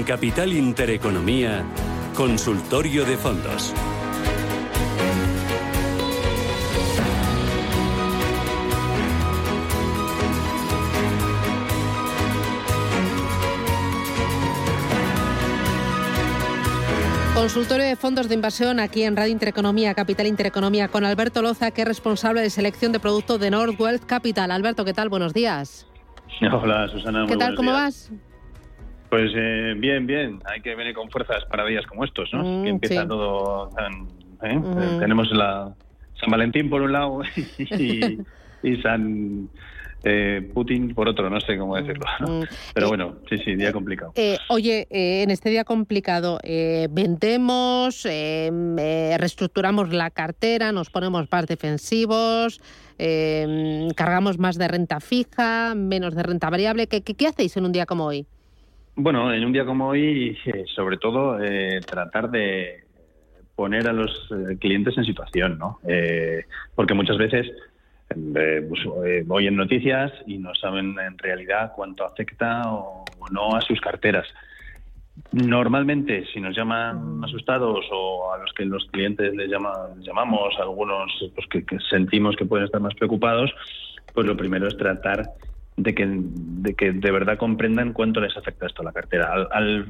En Capital Intereconomía, Consultorio de Fondos. Consultorio de fondos de inversión aquí en Radio Intereconomía, Capital Intereconomía, con Alberto Loza, que es responsable de selección de productos de Northwealth Capital. Alberto, ¿qué tal? Buenos días. Hola, Susana. ¿Qué tal? ¿Cómo vas? Pues eh, bien, bien. Hay que venir con fuerzas para días como estos, ¿no? Mm, que empieza sí. todo tan... ¿eh? Tenemos la San Valentín por un lado y, y San eh, Putin por otro, no sé cómo decirlo. ¿no? Mm. Pero Eh, bueno, sí, sí, día complicado. Eh, oye, eh, en este día complicado, eh, vendemos, eh, eh, reestructuramos la cartera, nos ponemos más defensivos, eh, cargamos más de renta fija, menos de renta variable. ¿Qué, qué, qué hacéis en un día como hoy? Bueno, en un día como hoy, eh, sobre todo, eh, tratar de poner a los eh, clientes en situación, ¿no? Eh, porque muchas veces eh, pues, oyen noticias y no saben en realidad cuánto afecta o, no a sus carteras. Normalmente, si nos llaman asustados o a los que los clientes les, llama- llamamos, algunos pues, que sentimos que pueden estar más preocupados, pues lo primero es tratar de que de, que de verdad comprendan cuánto les afecta esto a la cartera. Al, al-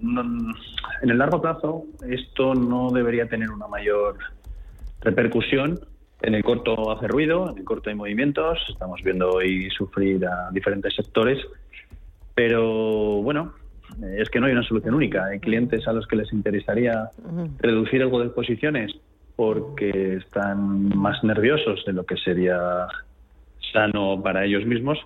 no- en el largo plazo, esto no debería tener una mayor repercusión. En el corto hace ruido, en el corto hay movimientos, estamos viendo hoy sufrir a diferentes sectores, pero bueno, es que no hay una solución única. Hay clientes a los que les interesaría reducir algo de posiciones porque están más nerviosos de lo que sería sano para ellos mismos.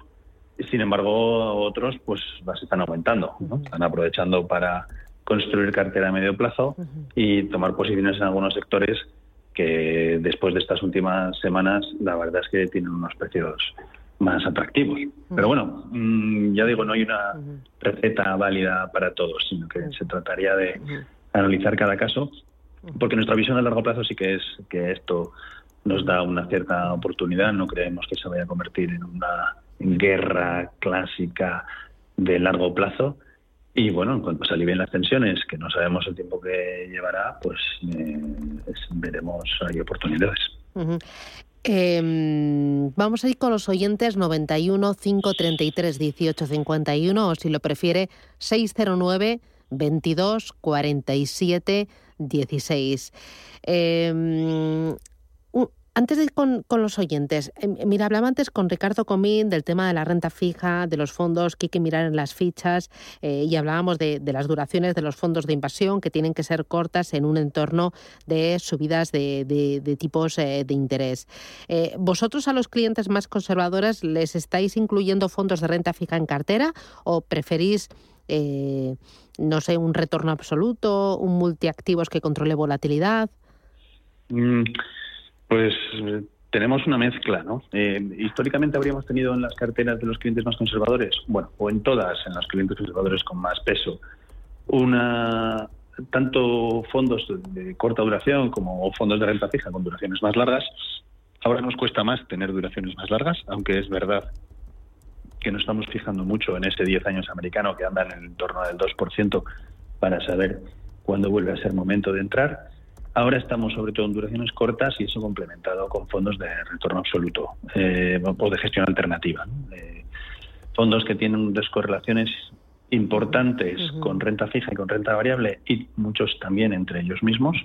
Sin embargo, otros pues las están aumentando, ¿no? están aprovechando para construir cartera a medio plazo y tomar posiciones en algunos sectores que después de estas últimas semanas la verdad es que tienen unos precios más atractivos. Pero bueno, mm, ya digo, no hay una receta válida para todos, sino que se trataría de analizar cada caso, porque nuestra visión a largo plazo sí que es que esto nos da una cierta oportunidad, no creemos que se vaya a convertir en una guerra clásica de largo plazo. Y bueno, en cuanto alivien las tensiones, que no sabemos el tiempo que llevará, pues eh, veremos, hay oportunidades. Eh, vamos a ir con los oyentes 91 533 18 51 o si lo prefiere 609 22 47 16. Eh, antes de ir con, los oyentes, eh, mira, hablaba antes con Ricardo Comín del tema de la renta fija, de los fondos que hay que mirar en las fichas eh, y hablábamos de, las duraciones de los fondos de inversión que tienen que ser cortas en un entorno de subidas de, tipos eh, de interés. Eh, ¿Vosotros a los clientes más conservadores les estáis incluyendo fondos de renta fija en cartera o preferís, no sé, un retorno absoluto, un multiactivos que controle volatilidad? Mm, Pues eh, tenemos una mezcla, ¿no? Eh, históricamente habríamos tenido en las carteras de los clientes más conservadores, bueno, o en todas, en los clientes conservadores con más peso, una tanto fondos de, corta duración como fondos de renta fija con duraciones más largas. Ahora nos cuesta más tener duraciones más largas, aunque es verdad que no estamos fijando mucho en ese 10 años americano que anda en el entorno del 2% para saber cuándo vuelve a ser momento de entrar. Ahora estamos sobre todo en duraciones cortas y eso complementado con fondos de retorno absoluto eh, o de gestión alternativa. ¿no? Eh, fondos que tienen descorrelaciones importantes con renta fija y con renta variable y muchos también entre ellos mismos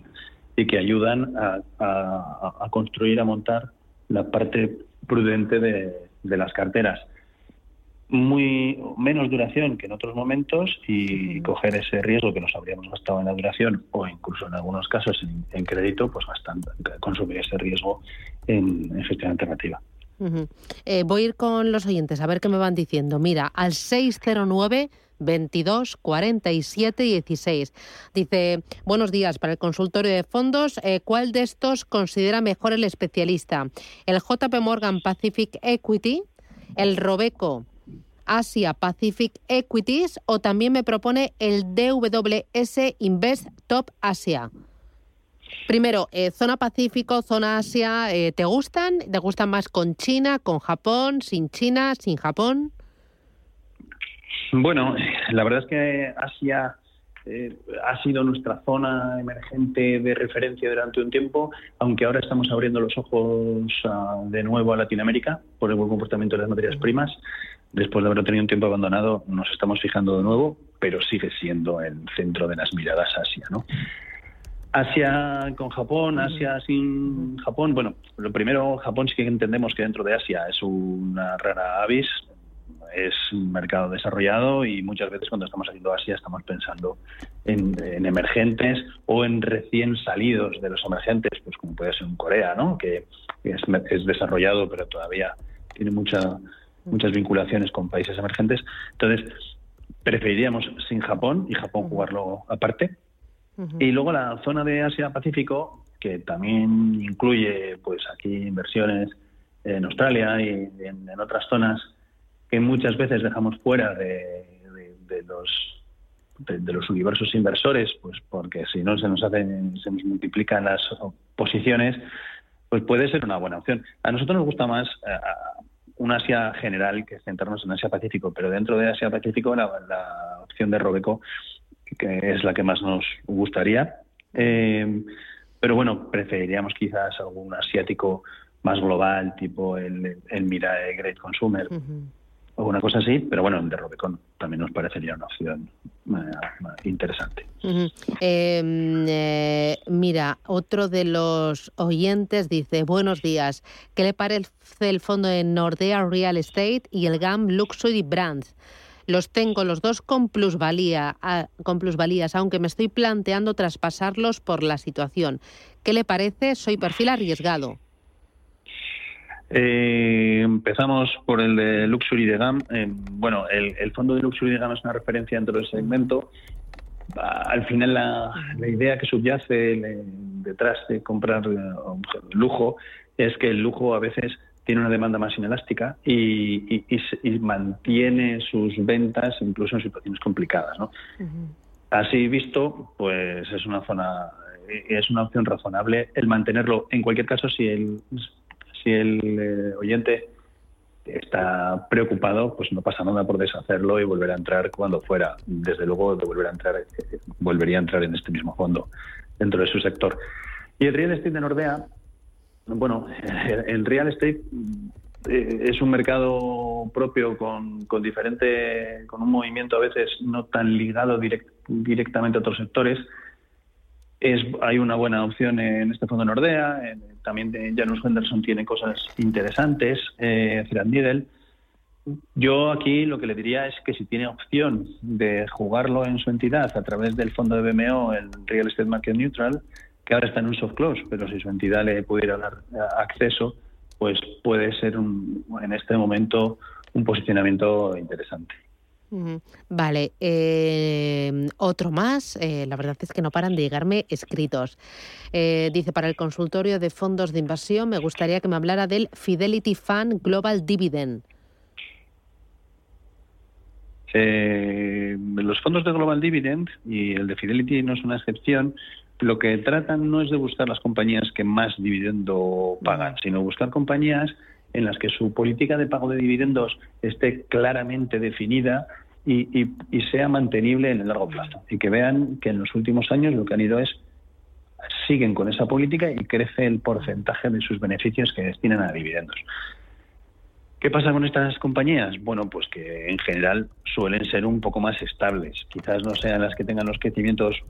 y que ayudan a, a- a construir, a montar la parte prudente de, de las carteras. Muy menos duración que en otros momentos y coger ese riesgo que nos habríamos gastado en la duración o incluso en algunos casos en, en crédito, pues bastante, consumir ese riesgo en, en gestión alternativa. Eh, voy a ir con los oyentes a ver qué me van diciendo. Mira, al 609 22 47 16. Dice, buenos días, para el consultorio de fondos, eh, ¿cuál de estos considera mejor el especialista? ¿El JP Morgan Pacific Equity? ¿El Robeco Asia Pacific Equities? ¿O también me propone el DWS Invest Top Asia? Primero, eh, zona Pacífico, zona Asia, eh, ¿te gustan? ¿Te gustan más con China, con Japón, sin China, sin Japón? Bueno, la verdad es que Asia eh, ha sido nuestra zona emergente de referencia durante un tiempo, aunque ahora estamos abriendo los ojos de nuevo a Latinoamérica por el buen comportamiento de las materias primas. Después de haberlo tenido un tiempo abandonado, nos estamos fijando de nuevo, pero sigue siendo el centro de las miradas Asia, ¿no? Asia con Japón, Asia sin Japón. Bueno, lo primero, Japón sí que entendemos que dentro de Asia es una rara avis, es un mercado desarrollado y muchas veces cuando estamos haciendo Asia estamos pensando en, emergentes o en recién salidos de los emergentes, pues como puede ser un Corea, ¿no? que es, es desarrollado pero todavía tiene mucha, muchas vinculaciones con países emergentes. Entonces, preferiríamos sin Japón y Japón jugarlo aparte. Y luego la zona de Asia-Pacífico, que también incluye pues aquí inversiones en Australia y en otras zonas que muchas veces dejamos fuera de, los de, los universos inversores, pues porque si no se nos hacen, se nos multiplican las posiciones, pues puede ser una buena opción. A nosotros nos gusta más uh, un Asia general que centrarnos en Asia Pacífico, pero dentro de Asia Pacífico la, opción de Robeco que es la que más nos gustaría. Eh, pero bueno, preferiríamos quizás algún asiático más global, tipo el, el Mirae Great Consumer o una cosa así, pero bueno, el de Robecon también nos parecería una opción eh, interesante. Em, eh, mira, otro de los oyentes dice, buenos días, ¿qué le parece el fondo de Nordea Real Estate y el GAM Luxury Brands? Los tengo los dos con plusvalía, con plusvalías, aunque me estoy planteando traspasarlos por la situación. ¿Qué le parece? Soy perfil arriesgado. Eh, empezamos por el de Luxury de GAM. Eh, bueno, el, fondo de Luxury de GAM es una referencia dentro del segmento. Al final, la, idea que subyace detrás de comprar eh, lujo es que el lujo a veces tiene una demanda más inelástica y, mantiene sus ventas incluso en situaciones complicadas. ¿no? Así visto, pues es una zona, es una opción razonable el mantenerlo. En cualquier caso, si el si el eh, oyente está preocupado, pues no pasa nada por deshacerlo y volver a entrar cuando fuera. Desde luego, de volver a entrar, volvería a entrar en este mismo fondo dentro de su sector. Y el real estate de Nordea, bueno, el real estate eh, es un mercado propio con, con diferente, con un movimiento a veces no tan ligado directamente a otros sectores es, hay una buena opción en este fondo Nordea, también de Janus Henderson tiene cosas interesantes, eh, Yo aquí lo que le diría es que si tiene opción de jugarlo en su entidad a través del fondo de BMO, el Real Estate Market Neutral, que ahora está en un soft close, pero si su entidad le pudiera dar acceso, pues puede ser en este momento un posicionamiento interesante. Vale, eh, otro más. Eh, la verdad es que no paran de llegarme escritos. Eh, dice, para el consultorio de fondos de inversión me gustaría que me hablara del Fidelity Fund Global Dividend. los fondos de Global Dividend y el de Fidelity no es una excepción. Lo que tratan no es de buscar las compañías que más dividendo pagan, sino buscar compañías en las que su política de pago de dividendos esté claramente definida y, sea mantenible en el largo plazo. Y que vean que en los últimos años lo que han ido es siguen con esa política y crece el porcentaje de sus beneficios que destinan a dividendos. ¿Qué pasa con estas compañías? Bueno, pues que en general suelen ser un poco más estables. Quizás no sean las que tengan los crecimientos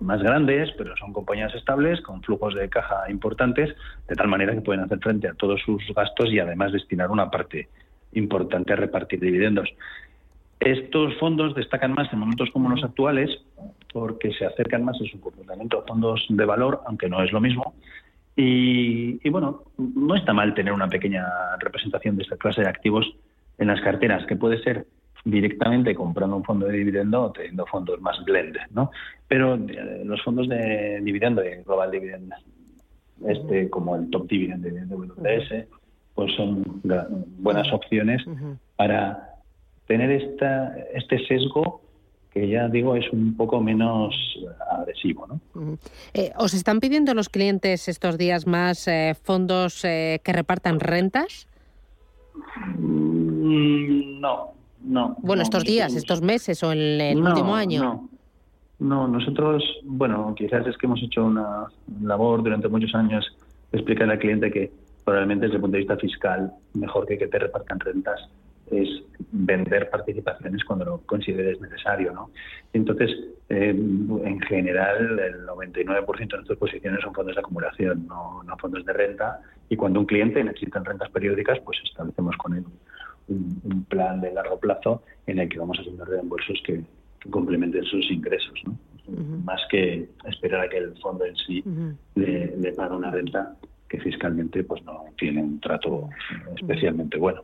más grandes, pero son compañías estables con flujos de caja importantes, de tal manera que pueden hacer frente a todos sus gastos y además destinar una parte importante a repartir dividendos. Estos fondos destacan más en momentos como los actuales porque se acercan más en su comportamiento a fondos de valor, aunque no es lo mismo. Y, y, bueno, no está mal tener una pequeña representación de esta clase de activos en las carteras, que puede ser directamente comprando un fondo de dividendo o teniendo fondos más blend, ¿no? Pero eh, los fondos de dividendo, de Global Dividend, este como el Top Dividend de WS, pues son buenas opciones para tener esta, este sesgo que ya digo es un poco menos agresivo. ¿no? Eh, ¿Os están pidiendo los clientes estos días más eh, fondos que repartan rentas? Mm, no, no. Bueno, estos días, estos meses o en el último año. No. No, nosotros, bueno, quizás es que hemos hecho una labor durante muchos años de explicar al cliente que probablemente desde el punto de vista fiscal, mejor que que te repartan rentas es vender participaciones cuando lo consideres necesario. ¿no? Entonces, eh, en general, el 99% de nuestras posiciones son fondos de acumulación, no, fondos de renta. Y cuando un cliente necesita rentas periódicas, pues establecemos con él un, plan de largo plazo en el que vamos haciendo reembolsos que, complementen sus ingresos. ¿no? Más que esperar a que el fondo en sí le, le pague una renta fiscalmente pues no tiene un trato especialmente bueno.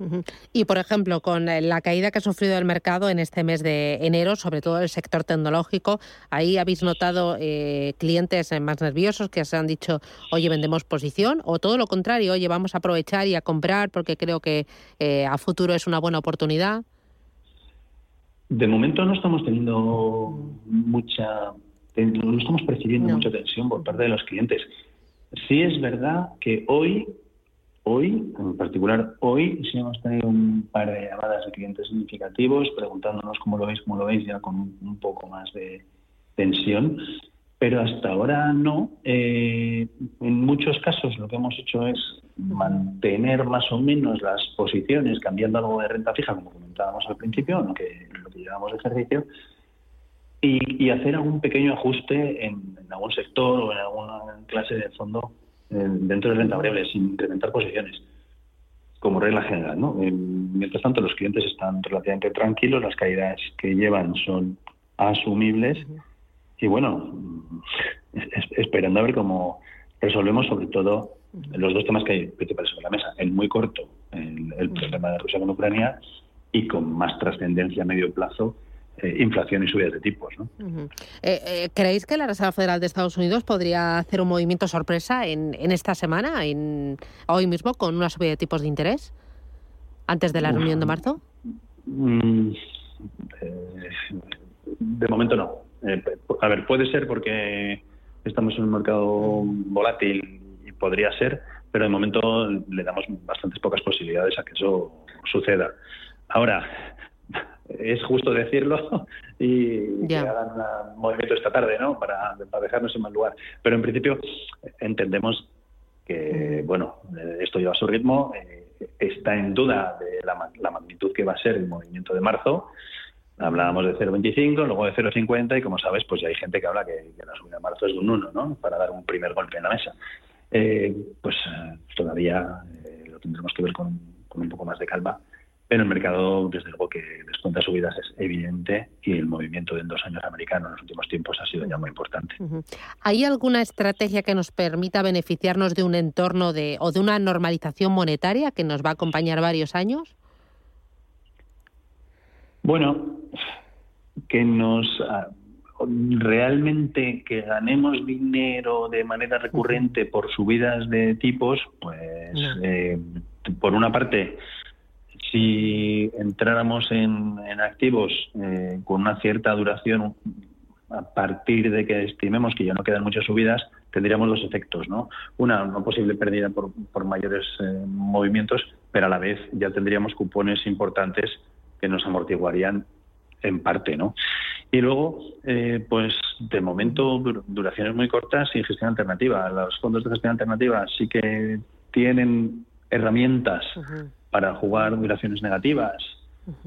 Y por ejemplo, con eh, la caída que ha sufrido el mercado en este mes de enero, sobre todo el sector tecnológico, ahí habéis notado eh, clientes más nerviosos que se han dicho, oye, vendemos posición, o todo lo contrario, oye, vamos a aprovechar y a comprar porque creo que eh, a futuro es una buena oportunidad. De momento no estamos teniendo mucha, no estamos percibiendo mucha tensión por parte de los clientes. Sí es verdad que hoy, hoy, en particular hoy, sí hemos tenido un par de llamadas de clientes significativos preguntándonos cómo lo veis, cómo lo veis, ya con un poco más de tensión. Pero hasta ahora no. Eh, en muchos casos lo que hemos hecho es mantener más o menos las posiciones, cambiando algo de renta fija, como comentábamos al principio, lo que, lo que llevamos de ejercicio, y, hacer algún pequeño ajuste en, algún sector o en alguna clase de fondo eh, dentro de renta variable, sin incrementar posiciones, como regla general. ¿no? Eh, mientras tanto, los clientes están relativamente tranquilos, las caídas que llevan son asumibles y bueno, esperando a ver cómo resolvemos sobre todo los dos temas que hay principales sobre la mesa. El muy corto, el problema de Rusia con Ucrania y con más trascendencia a medio plazo, eh, inflación y subidas de tipos. ¿no? Eh, eh, ¿Creéis que la Reserva Federal de Estados Unidos podría hacer un movimiento sorpresa en, en esta semana, en, hoy mismo, con una subida de tipos de interés, antes de la reunión de marzo? Mm, de momento no. a ver, puede ser porque estamos en un mercado volátil y podría ser, pero de momento le damos bastantes pocas posibilidades a que eso suceda. Ahora, es justo decirlo y que hagan un movimiento esta tarde, ¿no? Para, dejarnos en mal lugar. Pero en principio entendemos que, bueno, esto lleva su ritmo. Eh, está en duda de la, magnitud que va a ser el movimiento de marzo. Hablábamos de 0,25, luego de 0,50 y como sabes, pues ya hay gente que habla que, la subida de marzo es de un 1, ¿no? Para dar un primer golpe en la mesa. Eh, pues eh, todavía lo tendremos que ver con, con un poco más de calma pero el mercado, desde luego, que descuenta subidas es evidente y el movimiento en dos años americano en los últimos tiempos ha sido ya muy importante. ¿Hay alguna estrategia que nos permita beneficiarnos de un entorno de o de una normalización monetaria que nos va a acompañar varios años? Bueno, que nos ah, realmente que ganemos dinero de manera recurrente por subidas de tipos, pues eh, por una parte si entráramos en, activos eh, con una cierta duración, a partir de que estimemos que ya no quedan muchas subidas, tendríamos dos efectos, ¿no? Una, posible pérdida por, mayores eh, movimientos, pero a la vez ya tendríamos cupones importantes que nos amortiguarían en parte, ¿no? Y luego, eh, pues de momento duraciones muy cortas y gestión alternativa. Los fondos de gestión alternativa sí que tienen herramientas para jugar duraciones negativas,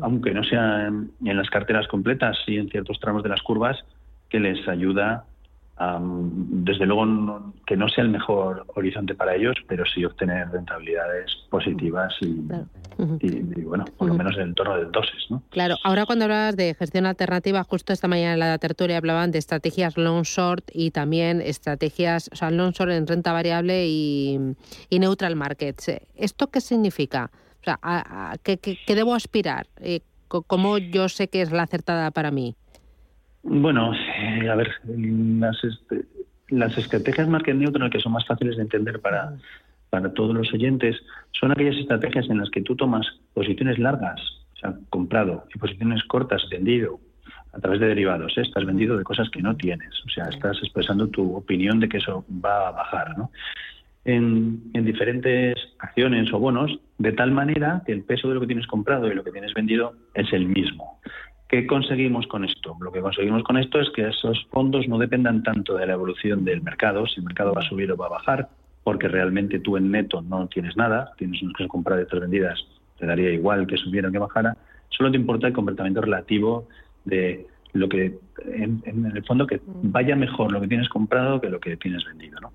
aunque no sean en las carteras completas y en ciertos tramos de las curvas, que les ayuda desde luego que no sea el mejor horizonte para ellos, pero sí obtener rentabilidades positivas y, bueno, por lo menos en el entorno de dosis. ¿no? Claro, ahora cuando hablabas de gestión alternativa, justo esta mañana en la tertulia hablaban de estrategias long short y también estrategias, o sea, long short en renta variable y, neutral markets. ¿Esto qué significa? O sea, ¿a, qué, debo aspirar? Eh, ¿Cómo yo sé que es la acertada para mí? Bueno, eh, a ver, las, este, las estrategias market neutral que son más fáciles de entender para, para todos los oyentes son aquellas estrategias en las que tú tomas posiciones largas, o sea, comprado, y posiciones cortas, vendido, a través de derivados. ¿eh? Estás vendido de cosas que no tienes, o sea, estás expresando tu opinión de que eso va a bajar, ¿no? En, diferentes acciones o bonos, de tal manera que el peso de lo que tienes comprado y lo que tienes vendido es el mismo. ¿Qué conseguimos con esto? Lo que conseguimos con esto es que esos fondos no dependan tanto de la evolución del mercado, si el mercado va a subir o va a bajar, porque realmente tú en neto no tienes nada, tienes unas cosas compradas y otras vendidas, te daría igual que subiera o que bajara, solo te importa el comportamiento relativo de lo que, en, el fondo, que vaya mejor lo que tienes comprado que lo que tienes vendido. ¿no?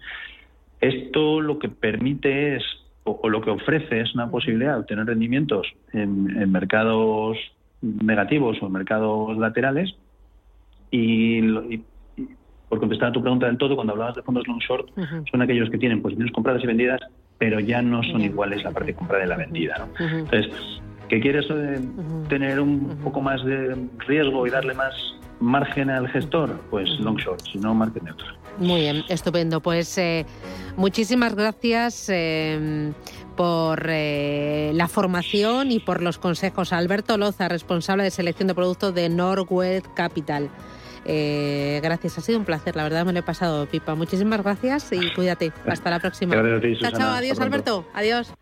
Esto lo que permite es, o, lo que ofrece es una posibilidad de obtener rendimientos en, mercados negativos o en mercados laterales y, por contestar a tu pregunta del todo, cuando hablabas de fondos long short, son aquellos que tienen posiciones compradas y vendidas, pero ya no son iguales la parte comprada y la vendida. ¿no? Entonces, ¿que quieres eh, tener un poco más de riesgo y darle más margen al gestor? Pues long short, si no, market neutral. Muy bien, estupendo. Pues eh, muchísimas gracias eh, por eh, la formación y por los consejos. Alberto Loza, responsable de selección de productos de Norwest Capital. gracias, ha sido un placer, la verdad me lo he pasado pipa. Muchísimas gracias y cuídate. Hasta la próxima. Gracias chao, chao, adiós Alberto, adiós.